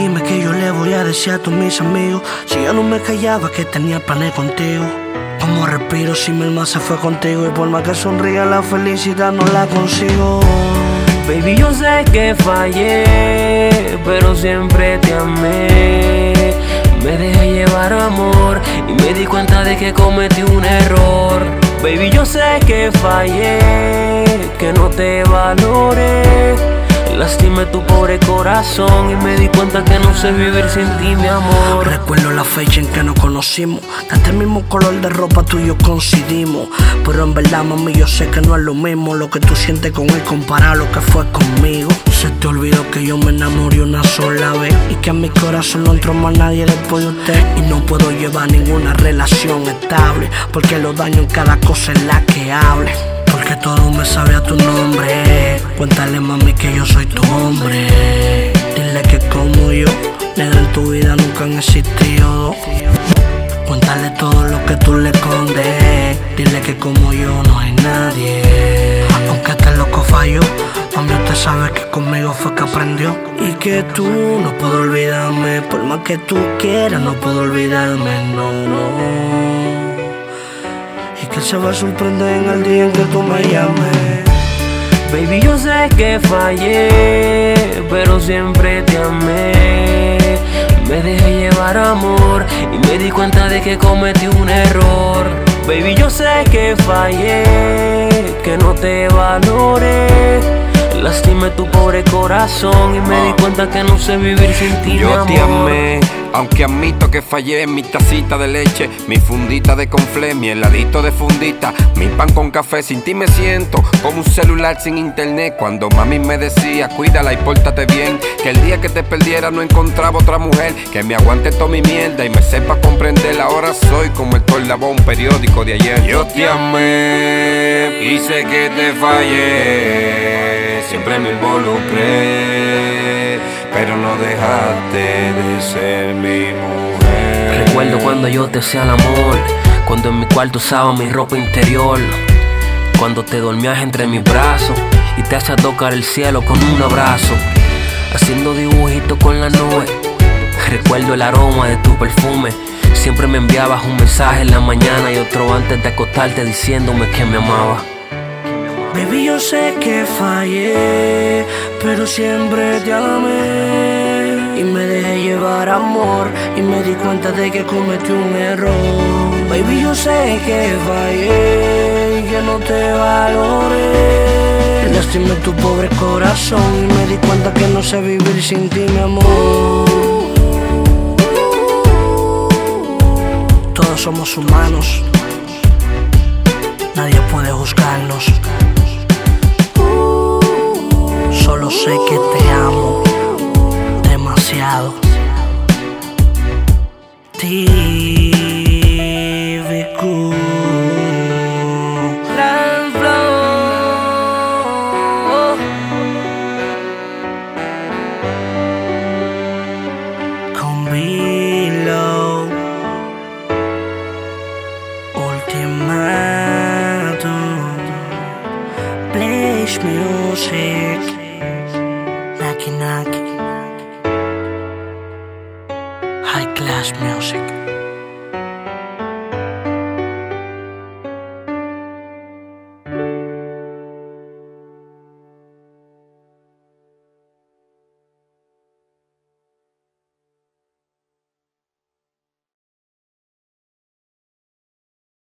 dime que yo le voy a decir a todos mis amigos. Si yo no me callaba que tenía planes contigo. Como respiro si mi alma se fue contigo y por más que sonría la felicidad no la consigo. Baby, yo sé que fallé, pero siempre te amé. Me dejé llevar amor y me di cuenta de que cometí un error. Baby, yo sé que fallé, que no te valoré. Lastimé tu pobre corazón y me di cuenta que no sé vivir sin ti, mi amor. Recuerdo la fecha en que nos conocimos. Hasta el mismo color de ropa tú y yo coincidimos. Pero en verdad, mami, yo sé que no es lo mismo lo que tú sientes con él comparado a lo que fue conmigo. Se te olvidó que yo me enamoré una sola vez y que en mi corazón no entró más nadie después de usted. Y no puedo llevar ninguna relación estable porque lo daño en cada cosa en la que hable. Porque todo me sabe a tu nombre. Cuéntale mami que yo soy tu hombre. Dile que como yo, nada en tu vida nunca han existido. Cuéntale todo lo que tú le escondes. Dile que como yo no hay nadie. Aunque este loco falló, mami usted sabe que conmigo fue que aprendió. Y que tú no puedo olvidarme. Por más que tú quieras, no puedo olvidarme, no, no. Y que se va a sorprender en el día en que tú me llames. Baby, yo sé que fallé, pero siempre te amé. Me dejé llevar amor y me di cuenta de que cometí un error. Baby, yo sé que fallé, que no te valoré. Lastimé tu pobre corazón y me di cuenta que no sé vivir sin ti, mi Yo amor. te amé, aunque admito que fallé mi tacita de leche, mi fundita de conflé, mi heladito de fundita, mi pan con café. Sin ti me siento como un celular sin internet. Cuando mami me decía, cuídala y pórtate bien, que el día que te perdiera no encontraba otra mujer que me aguante toda mi mierda y me sepa comprender. Ahora soy como el un periódico de ayer. Yo te amé y sé que te fallé, siempre me involucré, pero no dejaste de ser mi mujer. Recuerdo cuando yo te hacía el amor, cuando en mi cuarto usaba mi ropa interior, cuando te dormías entre mis brazos y te hacía tocar el cielo con un abrazo, haciendo dibujitos con la nube. Recuerdo el aroma de tu perfume, siempre me enviabas un mensaje en la mañana y otro antes de acostarte diciéndome que me amaba. Baby, yo sé que fallé, pero siempre te amé. Y me dejé llevar amor y me di cuenta de que cometí un error. Baby, yo sé que fallé y que no te valoré. Lastimé tu pobre corazón y me di cuenta que no sé vivir sin ti, mi amor. Todos somos humanos, nadie puede juzgarnos. Típico. Gran flow. Con. Ultimatum. Blaze music. Flash music.